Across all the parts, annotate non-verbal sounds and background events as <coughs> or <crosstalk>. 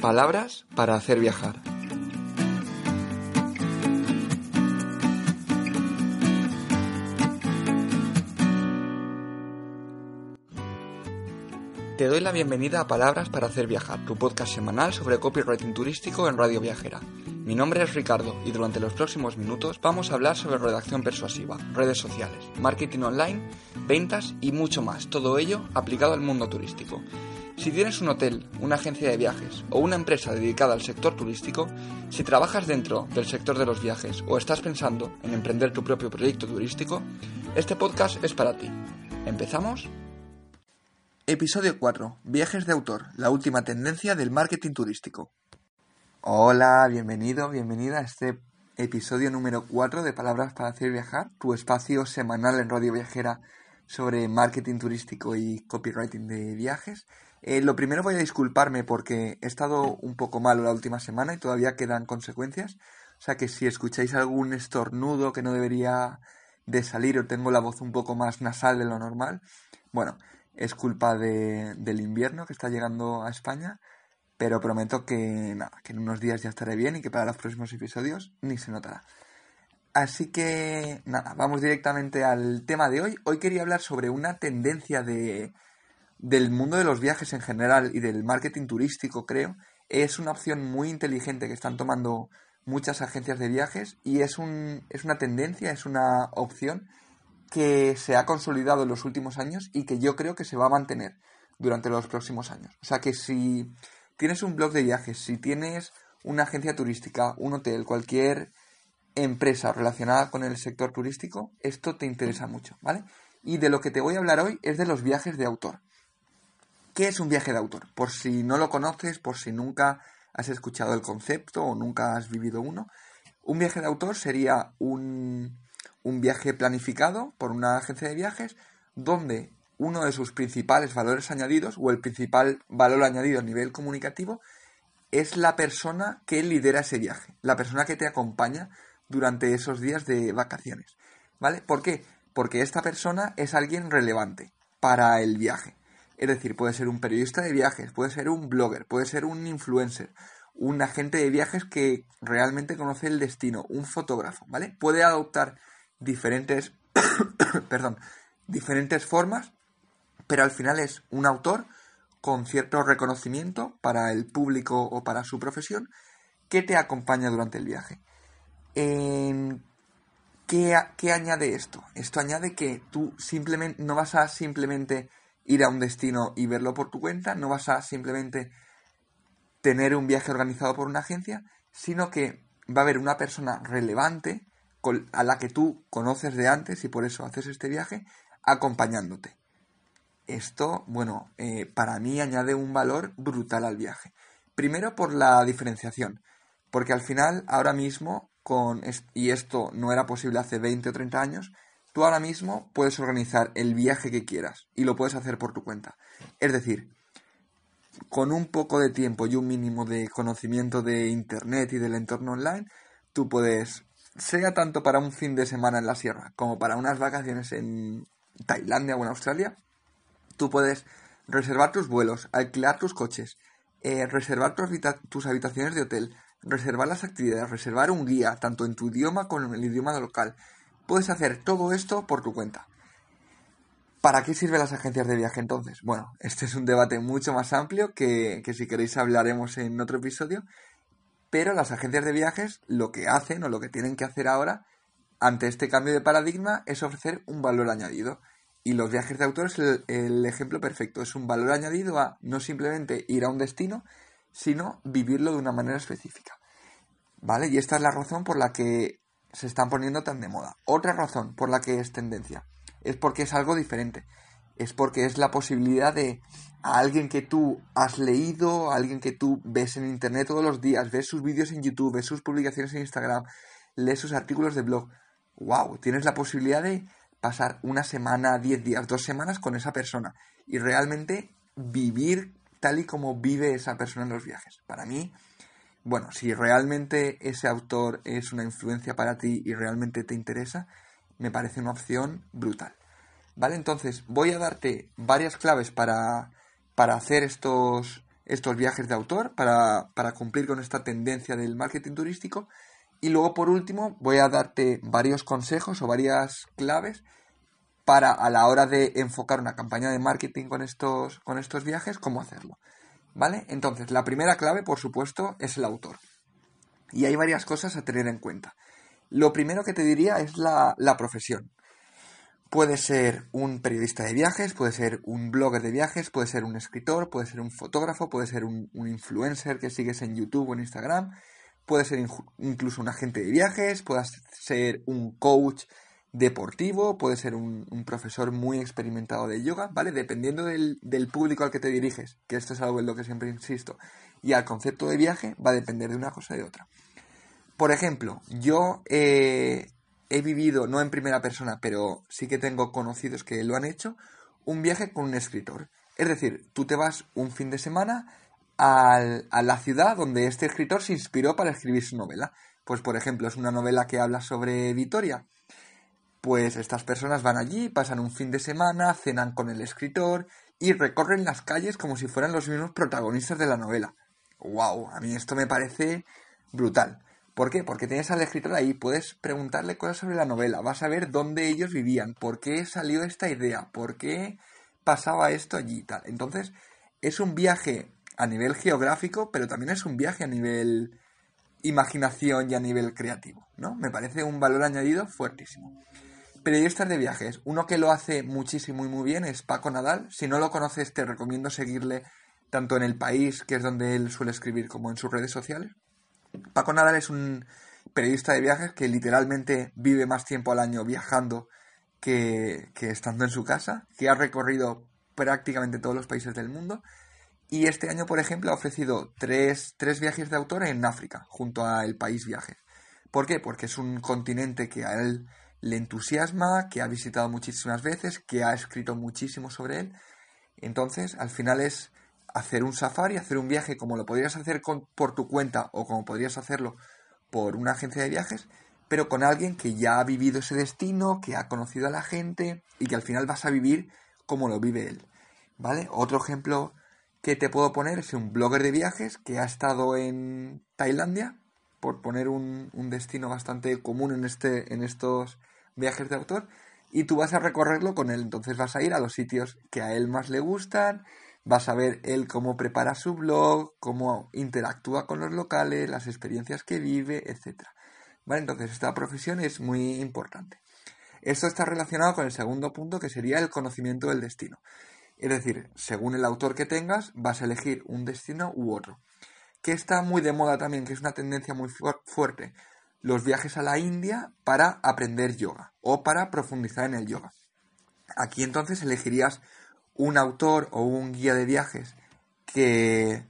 Palabras para hacer viajar. Te doy la bienvenida a Palabras para hacer viajar, tu podcast semanal sobre copywriting turístico en Radio Viajera. Mi nombre es Ricardo y durante los próximos minutos vamos a hablar sobre redacción persuasiva, redes sociales, marketing online, ventas y mucho más, todo ello aplicado al mundo turístico. Si tienes un hotel, una agencia de viajes o una empresa dedicada al sector turístico, si trabajas dentro del sector de los viajes o estás pensando en emprender tu propio proyecto turístico, este podcast es para ti. ¿Empezamos? Episodio 4. Viajes de autor, la última tendencia del marketing turístico. Hola, bienvenido, bienvenida a este episodio número 4 de Palabras para hacer viajar, tu espacio semanal en Radio Viajera sobre marketing turístico y copywriting de viajes. Eh, lo primero voy a disculparme porque he estado un poco malo la última semana y todavía quedan consecuencias. O sea que si escucháis algún estornudo que no debería de salir o tengo la voz un poco más nasal de lo normal, bueno, es culpa de, del invierno que está llegando a España, pero prometo que nada, que en unos días ya estaré bien y que para los próximos episodios ni se notará. Así que nada, vamos directamente al tema de hoy. Hoy quería hablar sobre una tendencia de, del mundo de los viajes en general y del marketing turístico, creo. Es una opción muy inteligente que están tomando muchas agencias de viajes y es, un, es una tendencia, es una opción que se ha consolidado en los últimos años y que yo creo que se va a mantener durante los próximos años. O sea que si tienes un blog de viajes, si tienes una agencia turística, un hotel, cualquier empresa relacionada con el sector turístico, esto te interesa mucho, ¿vale? Y de lo que te voy a hablar hoy es de los viajes de autor. ¿Qué es un viaje de autor? Por si no lo conoces, por si nunca has escuchado el concepto o nunca has vivido uno, un viaje de autor sería un, un viaje planificado por una agencia de viajes donde uno de sus principales valores añadidos o el principal valor añadido a nivel comunicativo es la persona que lidera ese viaje, la persona que te acompaña durante esos días de vacaciones. ¿Vale? ¿Por qué? Porque esta persona es alguien relevante para el viaje. Es decir, puede ser un periodista de viajes, puede ser un blogger, puede ser un influencer, un agente de viajes que realmente conoce el destino, un fotógrafo, ¿vale? Puede adoptar diferentes, <coughs> perdón, diferentes formas, pero al final es un autor con cierto reconocimiento para el público o para su profesión que te acompaña durante el viaje. ¿qué, ¿Qué añade esto? Esto añade que tú simplemente no vas a simplemente ir a un destino y verlo por tu cuenta, no vas a simplemente tener un viaje organizado por una agencia, sino que va a haber una persona relevante a la que tú conoces de antes y por eso haces este viaje acompañándote. Esto, bueno, eh, para mí añade un valor brutal al viaje. Primero por la diferenciación, porque al final, ahora mismo, con, y esto no era posible hace 20 o 30 años, tú ahora mismo puedes organizar el viaje que quieras y lo puedes hacer por tu cuenta. Es decir, con un poco de tiempo y un mínimo de conocimiento de Internet y del entorno online, tú puedes sea tanto para un fin de semana en la sierra como para unas vacaciones en Tailandia o en Australia, tú puedes reservar tus vuelos, alquilar tus coches, eh, reservar tus, habitaciones de hotel, reservar las actividades, reservar un guía, tanto en tu idioma como en el idioma local. Puedes hacer todo esto por tu cuenta. ¿Para qué sirven las agencias de viaje entonces? Bueno, este es un debate mucho más amplio que, que si queréis hablaremos en otro episodio, pero las agencias de viajes lo que hacen o lo que tienen que hacer ahora ante este cambio de paradigma es ofrecer un valor añadido. Y los viajes de autor es el, ejemplo perfecto. Es un valor añadido a no simplemente ir a un destino, sino vivirlo de una manera específica. ¿Vale? Y esta es la razón por la que se están poniendo tan de moda. Otra razón por la que es tendencia es porque es algo diferente. es porque es la posibilidad de a alguien que tú has leído, a alguien que tú ves en internet todos los días, ves sus vídeos en YouTube, ves sus publicaciones en Instagram, lees sus artículos de blog. ¡Wow! Tienes la posibilidad de pasar una semana, diez días, dos semanas con esa persona y realmente vivir tal y como vive esa persona en los viajes. Para mí, bueno, si realmente ese autor es una influencia para ti y realmente te interesa, me parece una opción brutal. ¿Vale? Entonces, voy a darte varias claves para, para hacer estos, estos viajes de autor, para, para cumplir con esta tendencia del marketing turístico. Y luego, por último, voy a darte varios consejos o varias claves para a la hora de enfocar una campaña de marketing con estos, con estos viajes, cómo hacerlo. ¿Vale? Entonces, la primera clave, por supuesto, es el autor. Y hay varias cosas a tener en cuenta. Lo primero que te diría es la, la profesión. Puede ser un periodista de viajes, puede ser un blogger de viajes, puede ser un escritor, puede ser un fotógrafo, puede ser un, influencer que sigues en YouTube o en Instagram, puede ser incluso un agente de viajes, puede ser un coach deportivo, puede ser un, profesor muy experimentado de yoga, ¿vale? Dependiendo del, del, público al que te diriges, que esto es algo en lo que siempre insisto, y al concepto de viaje va a depender de una cosa y de otra. Por ejemplo, yo eh, he vivido, no en primera persona, pero sí que tengo conocidos que lo han hecho, un viaje con un escritor. Es decir, tú te vas un fin de semana a la ciudad donde este escritor se inspiró para escribir su novela. Pues, por ejemplo, es una novela que habla sobre Vitoria. Pues estas personas van allí, pasan un fin de semana, cenan con el escritor y recorren las calles como si fueran los mismos protagonistas de la novela. ¡Wow! A mí esto me parece brutal. ¿Por qué? Porque tienes al escritor ahí, puedes preguntarle cosas sobre la novela, vas a ver dónde ellos vivían, por qué salió esta idea, por qué pasaba esto allí y tal. Entonces, es un viaje a nivel geográfico, pero también es un viaje a nivel imaginación y a nivel creativo, ¿no? Me parece un valor añadido fuertísimo. Periodistas de viajes, uno que lo hace muchísimo y muy bien es Paco Nadal. Si no lo conoces, te recomiendo seguirle tanto en el país, que es donde él suele escribir, como en sus redes sociales. Paco Nadal es un periodista de viajes que literalmente vive más tiempo al año viajando que, estando en su casa, que ha recorrido prácticamente todos los países del mundo. Y este año, por ejemplo, ha ofrecido tres, tres viajes de autor en África, junto a El País Viajes. ¿Por qué? Porque es un continente que a él le entusiasma, que ha visitado muchísimas veces, que ha escrito muchísimo sobre él. Entonces, al final es hacer un safari, hacer un viaje como lo podrías hacer por tu cuenta o como podrías hacerlo por una agencia de viajes, pero con alguien que ya ha vivido ese destino, que ha conocido a la gente y que al final vas a vivir como lo vive él. ¿Vale? Otro ejemplo que te puedo poner es un blogger de viajes que ha estado en Tailandia, por poner un, destino bastante común en, este, en estos viajes de autor, y tú vas a recorrerlo con él. Entonces vas a ir a los sitios que a él más le gustan, vas a ver él cómo prepara su blog, cómo interactúa con los locales, las experiencias que vive, etc. Entonces esta profesión es muy importante. Esto está relacionado con el segundo punto que sería el conocimiento del destino. Es decir, según el autor que tengas, vas a elegir un destino u otro. Que está muy de moda también, que es una tendencia muy fuerte. Los viajes a la India para aprender yoga o para profundizar en el yoga. Aquí entonces elegirías un autor o un guía de viajes que,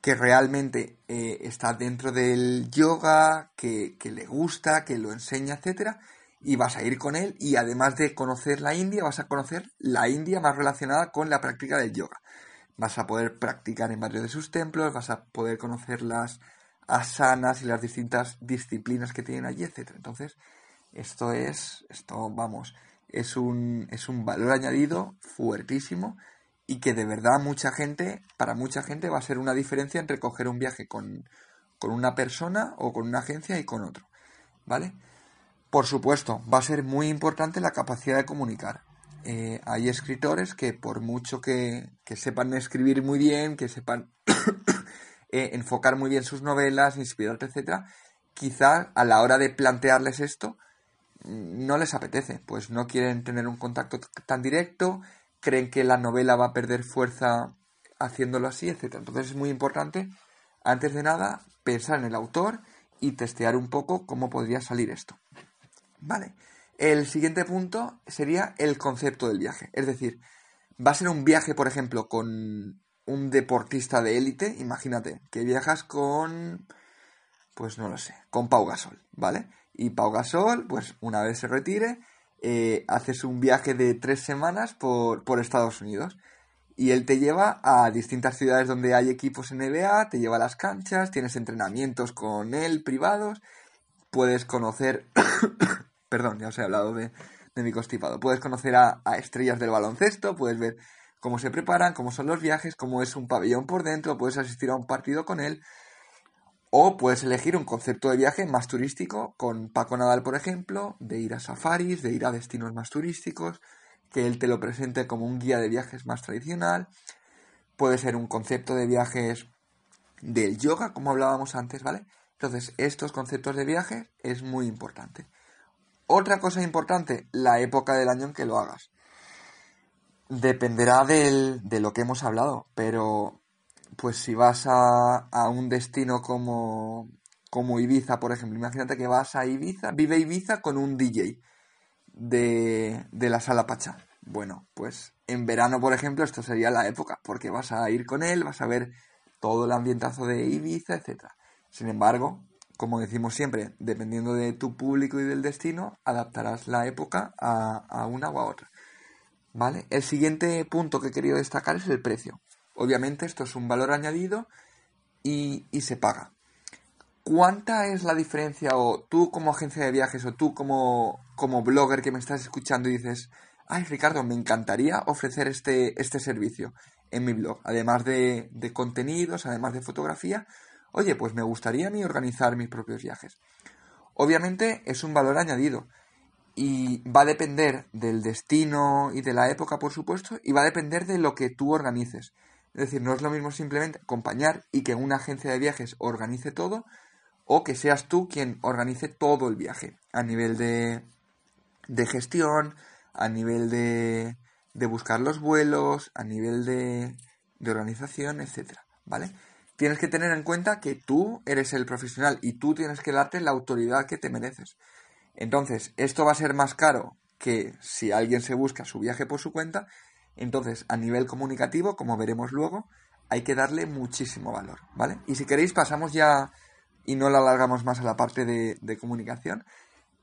que realmente eh, está dentro del yoga, que, que, le gusta, que lo enseña, etcétera, y vas a ir con él y además de conocer la India, vas a conocer la India más relacionada con la práctica del yoga. Vas a poder practicar en varios de sus templos, vas a poder conocer las asanas y las distintas disciplinas que tienen allí, etcétera. Entonces, esto es, esto, vamos, es un, es un valor añadido fuertísimo y que de verdad mucha gente, para mucha gente va a ser una diferencia entre coger un viaje con, con una persona o con una agencia y con otro. ¿Vale? Por supuesto, va a ser muy importante la capacidad de comunicar. Eh, hay escritores que por mucho que, que, sepan escribir muy bien, que sepan <coughs> eh, enfocar muy bien sus novelas, inspirarte, etcétera, quizá a la hora de plantearles esto, no les apetece, pues no quieren tener un contacto tan directo, creen que la novela va a perder fuerza haciéndolo así, etc. Entonces es muy importante, antes de nada, pensar en el autor y testear un poco cómo podría salir esto. Vale. El siguiente punto sería el concepto del viaje. Es decir, va a ser un viaje, por ejemplo, con un deportista de élite, imagínate, que viajas con, pues no lo sé, con Pau Gasol, ¿vale? Y Pau Gasol, pues una vez se retire, eh, haces un viaje de tres semanas por, por Estados Unidos. Y él te lleva a distintas ciudades donde hay equipos NBA, te lleva a las canchas, tienes entrenamientos con él privados, puedes conocer, perdón, ya os he hablado de, de mi constipado, puedes conocer a, a, estrellas del baloncesto, puedes ver cómo se preparan, cómo son los viajes, cómo es un pabellón por dentro, puedes asistir a un partido con él, o puedes elegir un concepto de viaje más turístico, con Paco Nadal, por ejemplo, de ir a safaris, de ir a destinos más turísticos, que él te lo presente como un guía de viajes más tradicional. Puede ser un concepto de viajes del yoga, como hablábamos antes, ¿vale? Entonces, estos conceptos de viaje es muy importante. Otra cosa importante, la época del año en que lo hagas. Dependerá del, de lo que hemos hablado, pero pues si vas a, un destino como, como Ibiza, por ejemplo, imagínate que vas a Ibiza, vive Ibiza con un DJ de, de la sala Pachá. Bueno, pues en verano, por ejemplo, esto sería la época, porque vas a ir con él, vas a ver todo el ambientazo de Ibiza, etc. Sin embargo, como decimos siempre, dependiendo de tu público y del destino, adaptarás la época a, una u a otra. ¿Vale? El siguiente punto que he querido destacar es el precio. Obviamente esto es un valor añadido y, y se paga. ¿Cuánta es la diferencia o tú como agencia de viajes o tú como, como blogger que me estás escuchando y dices, ay Ricardo, me encantaría ofrecer este, este servicio en mi blog, además de, de contenidos, además de fotografía, oye, pues me gustaría a mí organizar mis propios viajes. Obviamente es un valor añadido y va a depender del destino y de la época, por supuesto, y va a depender de lo que tú organices. Es decir, no es lo mismo simplemente acompañar y que una agencia de viajes organice todo, o que seas tú quien organice todo el viaje a nivel de, de gestión, a nivel de, de, buscar los vuelos, a nivel de, de organización, etcétera, ¿vale? Tienes que tener en cuenta que tú eres el profesional y tú tienes que darte la autoridad que te mereces. Entonces, esto va a ser más caro que si alguien se busca su viaje por su cuenta. Entonces, a nivel comunicativo, como veremos luego, hay que darle muchísimo valor, ¿vale? Y si queréis, pasamos ya y no la alargamos más a la parte de, comunicación.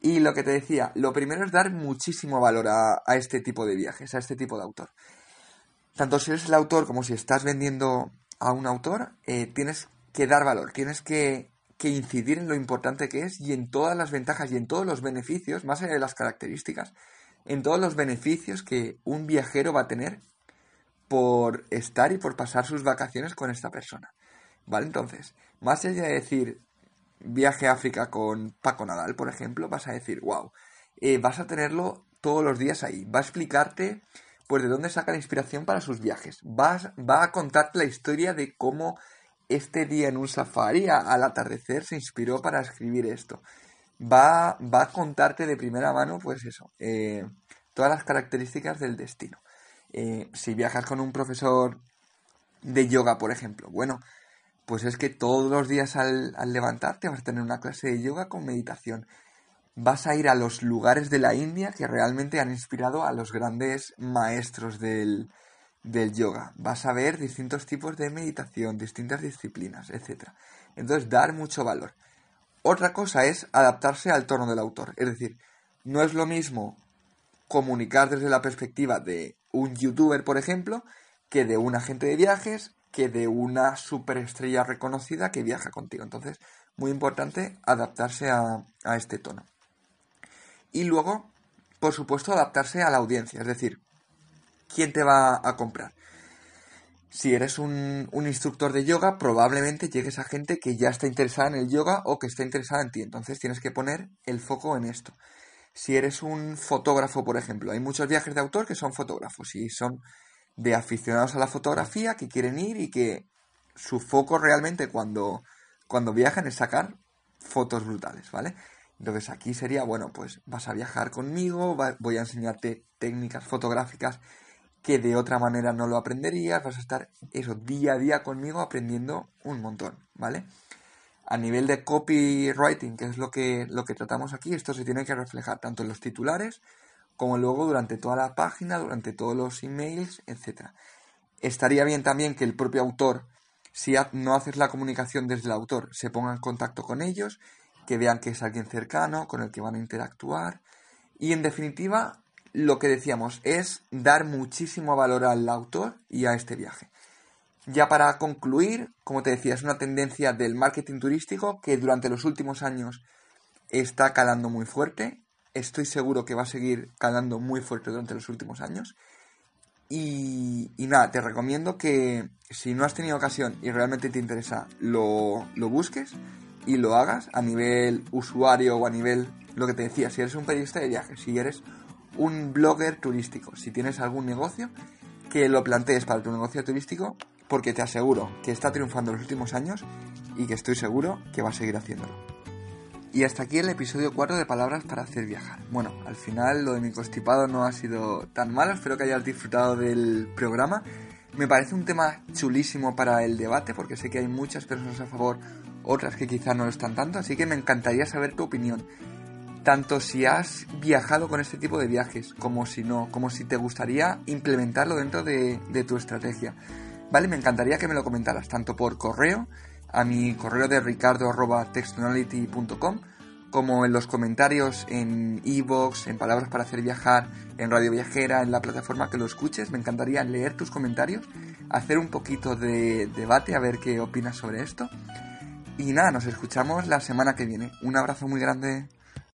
Y lo que te decía, lo primero es dar muchísimo valor a, a, este tipo de viajes, a este tipo de autor. Tanto si eres el autor como si estás vendiendo a un autor, eh, tienes que dar valor, tienes que, que, incidir en lo importante que es y en todas las ventajas y en todos los beneficios, más allá de las características, en todos los beneficios que un viajero va a tener por estar y por pasar sus vacaciones con esta persona. ¿Vale? Entonces, más allá de decir, viaje a África con Paco Nadal, por ejemplo, vas a decir, wow, eh, vas a tenerlo todos los días ahí. Va a explicarte, pues, de dónde saca la inspiración para sus viajes. Vas, va a contarte la historia de cómo este día en un safari al atardecer se inspiró para escribir esto. Va, va a contarte de primera mano, pues eso, eh, todas las características del destino. Eh, si viajas con un profesor de yoga, por ejemplo, bueno, pues es que todos los días al, levantarte vas a tener una clase de yoga con meditación. Vas a ir a los lugares de la India que realmente han inspirado a los grandes maestros del, del yoga. Vas a ver distintos tipos de meditación, distintas disciplinas, etc. Entonces, dar mucho valor. Otra cosa es adaptarse al tono del autor. Es decir, no es lo mismo comunicar desde la perspectiva de un youtuber, por ejemplo, que de un agente de viajes que de una superestrella reconocida que viaja contigo. Entonces, muy importante adaptarse a, a, este tono. Y luego, por supuesto, adaptarse a la audiencia, es decir, ¿quién te va a comprar? Si eres un, instructor de yoga, probablemente llegues a gente que ya está interesada en el yoga o que está interesada en ti. Entonces tienes que poner el foco en esto. Si eres un fotógrafo, por ejemplo, hay muchos viajes de autor que son fotógrafos y son de aficionados a la fotografía que quieren ir y que su foco realmente cuando, cuando viajan es sacar fotos brutales, ¿vale? Entonces aquí sería, bueno, pues vas a viajar conmigo, voy a enseñarte técnicas fotográficas que de otra manera no lo aprenderías, vas a estar eso día a día conmigo aprendiendo un montón, ¿vale? A nivel de copywriting, que es lo que, lo que tratamos aquí, esto se tiene que reflejar tanto en los titulares como luego durante toda la página, durante todos los emails, etc. Estaría bien también que el propio autor, si no haces la comunicación desde el autor, se ponga en contacto con ellos, que vean que es alguien cercano, con el que van a interactuar. Y en definitiva, lo que decíamos es dar muchísimo valor al autor y a este viaje. Ya para concluir, como te decía, es una tendencia del marketing turístico que durante los últimos años está calando muy fuerte. Estoy seguro que va a seguir calando muy fuerte durante los últimos años. Y, nada, te recomiendo que si no has tenido ocasión y realmente te interesa, lo, lo busques y lo hagas a nivel usuario o a nivel, lo que te decía, si eres un periodista de viajes, si eres un blogger turístico, si tienes algún negocio, que lo plantees para tu negocio turístico, porque te aseguro que está triunfando en los últimos años y que estoy seguro que va a seguir haciéndolo. Y hasta aquí el episodio 4 de Palabras para hacer viajar. Bueno, al final lo de mi constipado no ha sido tan malo, espero que hayas disfrutado del programa. Me parece un tema chulísimo para el debate porque sé que hay muchas personas a favor, otras que quizá no lo están tanto, así que me encantaría saber tu opinión. Tanto si has viajado con este tipo de viajes, como si no, como si te gustaría implementarlo dentro de, tu estrategia. Vale, me encantaría que me lo comentaras, tanto por correo, a mi correo de ricardo.textonality.com, como en los comentarios en iVoox, en Palabras para hacer viajar, en Radio Viajera, en la plataforma que lo escuches. Me encantaría leer tus comentarios, hacer un poquito de debate, a ver qué opinas sobre esto. Y nada, nos escuchamos la semana que viene. Un abrazo muy grande.